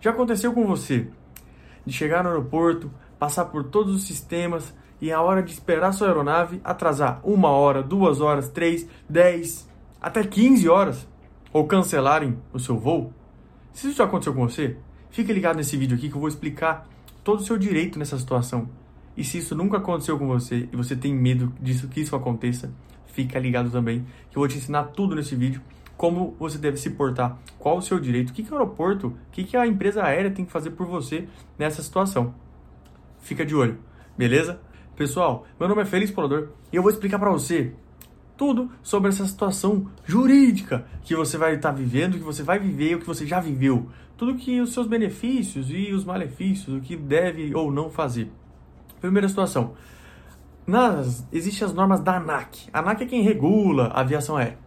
Já aconteceu com você de chegar no aeroporto, passar por todos os sistemas e a hora de esperar sua aeronave atrasar uma hora, duas horas, três, dez, até 15 horas ou cancelarem o seu voo? Se isso já aconteceu com você, fique ligado nesse vídeo aqui que eu vou explicar todo o seu direito nessa situação. E se isso nunca aconteceu com você e você tem medo disso que isso aconteça, fica ligado também que eu vou te ensinar tudo nesse vídeo como você deve se portar, qual o seu direito, o que, que o aeroporto, o que, que a empresa aérea tem que fazer por você nessa situação. Fica de olho, beleza? Pessoal, meu nome é Feliz Polador e eu vou explicar para você tudo sobre essa situação jurídica que você vai estar tá vivendo, que você vai viver, o que você já viveu, tudo que os seus benefícios e os malefícios, o que deve ou não fazer. Primeira situação. Nas, existem as normas da ANAC. A ANAC é quem regula a aviação aérea,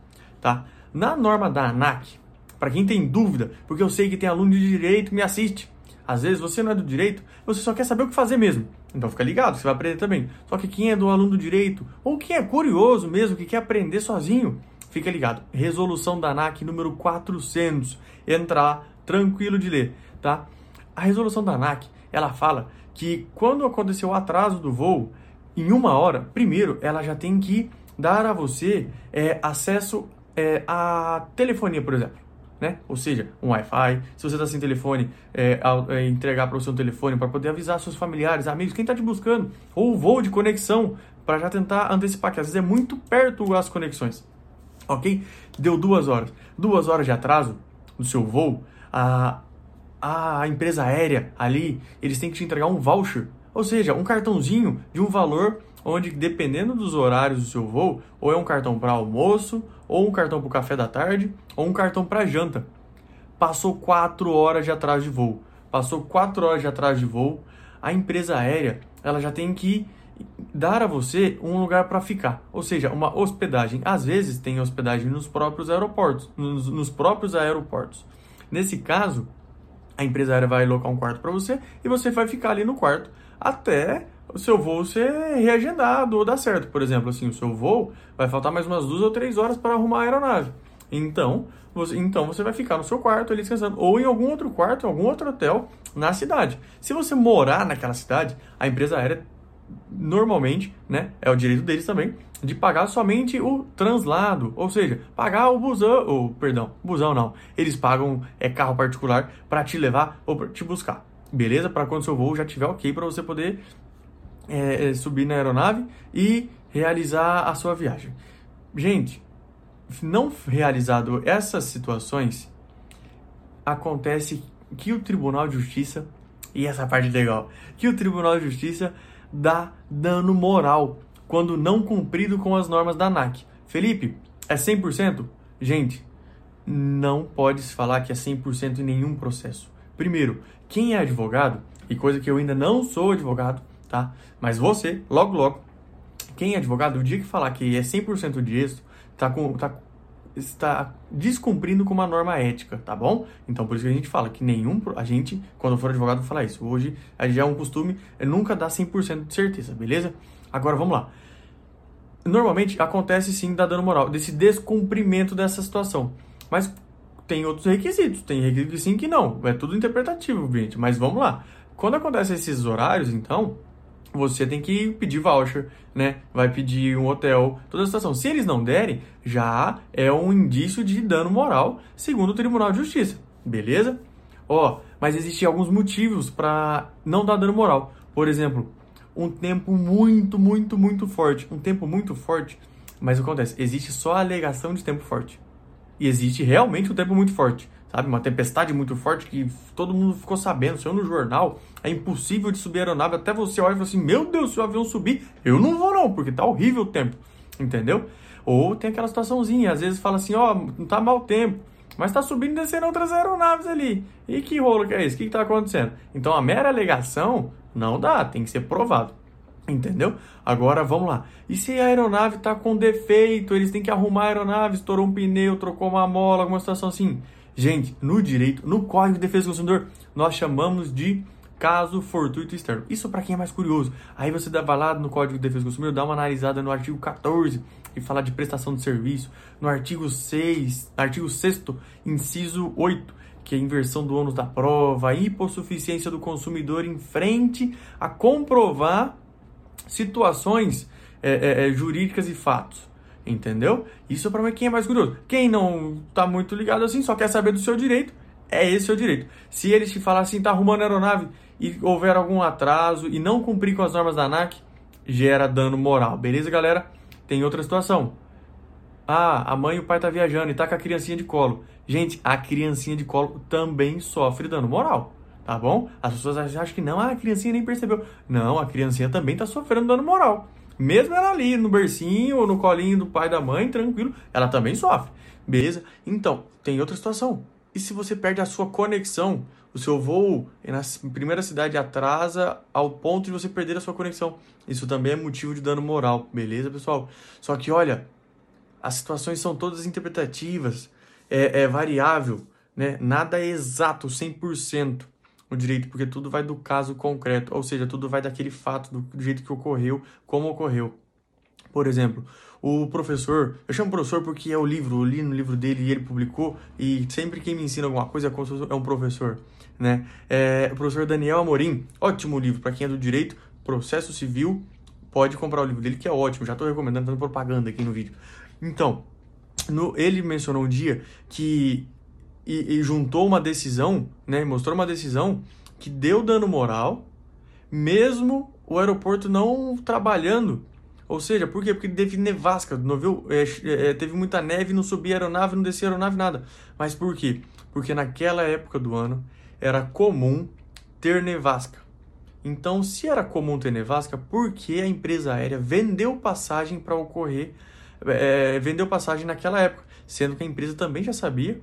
tá? Na norma da ANAC, para quem tem dúvida, porque eu sei que tem aluno de direito que me assiste, às vezes você não é do direito, você só quer saber o que fazer mesmo. Então fica ligado, você vai aprender também. Só que quem é do aluno do direito, ou quem é curioso mesmo, que quer aprender sozinho, fica ligado. Resolução da ANAC número 400. Entra lá, tranquilo de ler, tá? A resolução da ANAC, ela fala que quando aconteceu o atraso do voo, em uma hora, primeiro, ela já tem que dar a você é, acesso é, a telefonia, por exemplo. Né? Ou seja, um Wi-Fi, se você está sem telefone, é, é, entregar para o seu telefone para poder avisar seus familiares, amigos, quem está te buscando, ou o voo de conexão para já tentar antecipar, que às vezes é muito perto as conexões. Ok? Deu duas horas. Duas horas de atraso no seu voo, a, a empresa aérea ali, eles têm que te entregar um voucher, ou seja, um cartãozinho de um valor onde, dependendo dos horários do seu voo, ou é um cartão para almoço, ou um cartão para o café da tarde, ou um cartão para janta. Passou quatro horas de atraso de voo. Passou quatro horas de atraso de voo, a empresa aérea ela já tem que dar a você um lugar para ficar, ou seja, uma hospedagem. Às vezes tem hospedagem nos próprios aeroportos, nos, nos próprios aeroportos. Nesse caso, a empresa aérea vai alocar um quarto para você e você vai ficar ali no quarto até o seu voo ser reagendado ou dar certo. Por exemplo, assim, o seu voo vai faltar mais umas duas ou três horas para arrumar a aeronave. Então você, então você vai ficar no seu quarto ali descansando, ou em algum outro quarto, em algum outro hotel na cidade. Se você morar naquela cidade, a empresa aérea normalmente, né, é o direito deles também, de pagar somente o translado, ou seja, pagar o busão, ou perdão, busão não. Eles pagam é carro particular para te levar ou te buscar. Beleza? Para quando seu voo já estiver ok para você poder é, é, subir na aeronave e realizar a sua viagem. Gente, não realizado essas situações, acontece que o Tribunal de Justiça, e essa parte legal, que o Tribunal de Justiça dá dano moral quando não cumprido com as normas da ANAC. Felipe, é 100%? Gente, não pode se falar que é 100% em nenhum processo. Primeiro, quem é advogado, e coisa que eu ainda não sou advogado, tá? Mas você, logo logo, quem é advogado, o dia que falar que é 100% de êxito, tá com, tá, está descumprindo com uma norma ética, tá bom? Então por isso que a gente fala que nenhum, a gente, quando for advogado, fala isso. Hoje já é um costume, é nunca dar 100% de certeza, beleza? Agora vamos lá. Normalmente acontece sim da dano moral, desse descumprimento dessa situação. Mas tem outros requisitos, tem requisitos sim que não. É tudo interpretativo, gente. Mas vamos lá. Quando acontecem esses horários, então, você tem que pedir voucher, né? Vai pedir um hotel, toda a situação. Se eles não derem, já é um indício de dano moral, segundo o Tribunal de Justiça. Beleza? Ó, mas existem alguns motivos para não dar dano moral. Por exemplo, um tempo muito, muito, muito forte. Um tempo muito forte. Mas que acontece? Existe só a alegação de tempo forte. E existe realmente um tempo muito forte sabe? Uma tempestade muito forte que todo mundo ficou sabendo, saiu no jornal, é impossível de subir a aeronave, até você olha e fala assim, meu Deus, se o avião subir, eu não vou não, porque tá horrível o tempo, entendeu? Ou tem aquela situaçãozinha, às vezes fala assim, ó, oh, não tá mau tempo, mas tá subindo e descendo outras aeronaves ali. E que rolo que é esse? O que, que tá acontecendo? Então a mera alegação não dá, tem que ser provado. Entendeu? Agora vamos lá. E se a aeronave está com defeito, eles têm que arrumar a aeronave, estourou um pneu, trocou uma mola, alguma situação assim. Gente, no direito, no Código de Defesa do Consumidor, nós chamamos de caso fortuito externo. Isso para quem é mais curioso. Aí você dá lá no Código de Defesa do Consumidor, dá uma analisada no artigo 14 e fala de prestação de serviço, no artigo 6, artigo 6 inciso 8, que é inversão do ônus da prova, hipossuficiência do consumidor em frente a comprovar situações é, é, é jurídicas e fatos. Entendeu? Isso é para quem é mais curioso. Quem não tá muito ligado assim, só quer saber do seu direito, é esse seu direito. Se eles te falar assim, tá arrumando aeronave e houver algum atraso e não cumprir com as normas da ANAC, gera dano moral. Beleza, galera? Tem outra situação. Ah, a mãe e o pai tá viajando e tá com a criancinha de colo. Gente, a criancinha de colo também sofre dano moral, tá bom? As pessoas acham que não, ah, a criancinha nem percebeu. Não, a criancinha também tá sofrendo dano moral. Mesmo ela ali no bercinho ou no colinho do pai da mãe, tranquilo, ela também sofre. Beleza? Então, tem outra situação. E se você perde a sua conexão, o seu voo na primeira cidade atrasa ao ponto de você perder a sua conexão. Isso também é motivo de dano moral, beleza, pessoal? Só que olha, as situações são todas interpretativas, é, é variável, né? Nada é exato, 100% no direito, porque tudo vai do caso concreto, ou seja, tudo vai daquele fato, do, do jeito que ocorreu, como ocorreu. Por exemplo, o professor, eu chamo professor porque é o livro, eu li no livro dele e ele publicou, e sempre quem me ensina alguma coisa é um professor, né? É, o professor Daniel Amorim, ótimo livro para quem é do direito, processo civil, pode comprar o livro dele que é ótimo, já estou recomendando, dando propaganda aqui no vídeo. Então, no, ele mencionou um dia que e, e juntou uma decisão, né, mostrou uma decisão que deu dano moral, mesmo o aeroporto não trabalhando ou seja, por quê? Porque teve nevasca, não viu? É, é, teve muita neve, não subia aeronave, não descia aeronave, nada. Mas por quê? Porque naquela época do ano era comum ter nevasca. Então, se era comum ter nevasca, por que a empresa aérea vendeu passagem para ocorrer, é, vendeu passagem naquela época? Sendo que a empresa também já sabia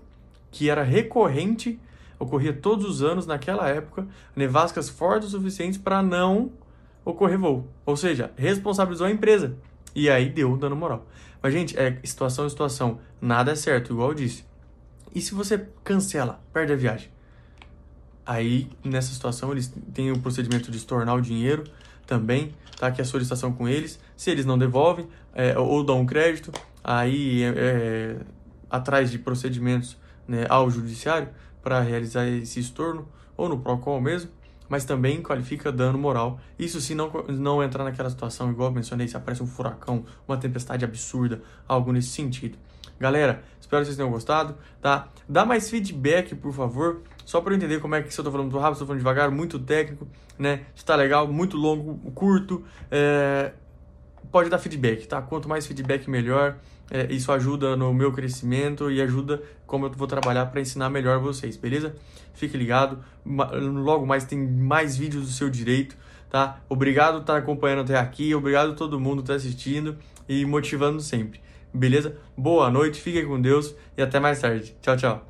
que era recorrente, ocorria todos os anos naquela época, nevascas fortes o suficientes para não ocorrer voo. Ou seja, responsabilizou a empresa. E aí deu dano moral. Mas, gente, é situação em situação. Nada é certo, igual eu disse. E se você cancela, perde a viagem? Aí, nessa situação, eles têm o procedimento de estornar o dinheiro também, tá? Que é a solicitação com eles. Se eles não devolvem é, ou dão um crédito, aí é, é, atrás de procedimentos né, ao judiciário para realizar esse estorno, ou no PROCON mesmo, mas também qualifica dano moral. Isso se não, não entrar naquela situação, igual mencionei, se aparece um furacão, uma tempestade absurda, algo nesse sentido. Galera, espero que vocês tenham gostado, tá? Dá mais feedback, por favor, só para eu entender como é que se eu tô falando muito rápido, se eu tô falando devagar, muito técnico, né? Se tá legal, muito longo, curto, é... pode dar feedback, tá? Quanto mais feedback, melhor. É, isso ajuda no meu crescimento e ajuda como eu vou trabalhar para ensinar melhor vocês, beleza? Fique ligado, logo mais tem mais vídeos do seu direito, tá? Obrigado por estar acompanhando até aqui, obrigado a todo mundo por estar assistindo e motivando sempre, beleza? Boa noite, fiquem com Deus e até mais tarde. Tchau, tchau.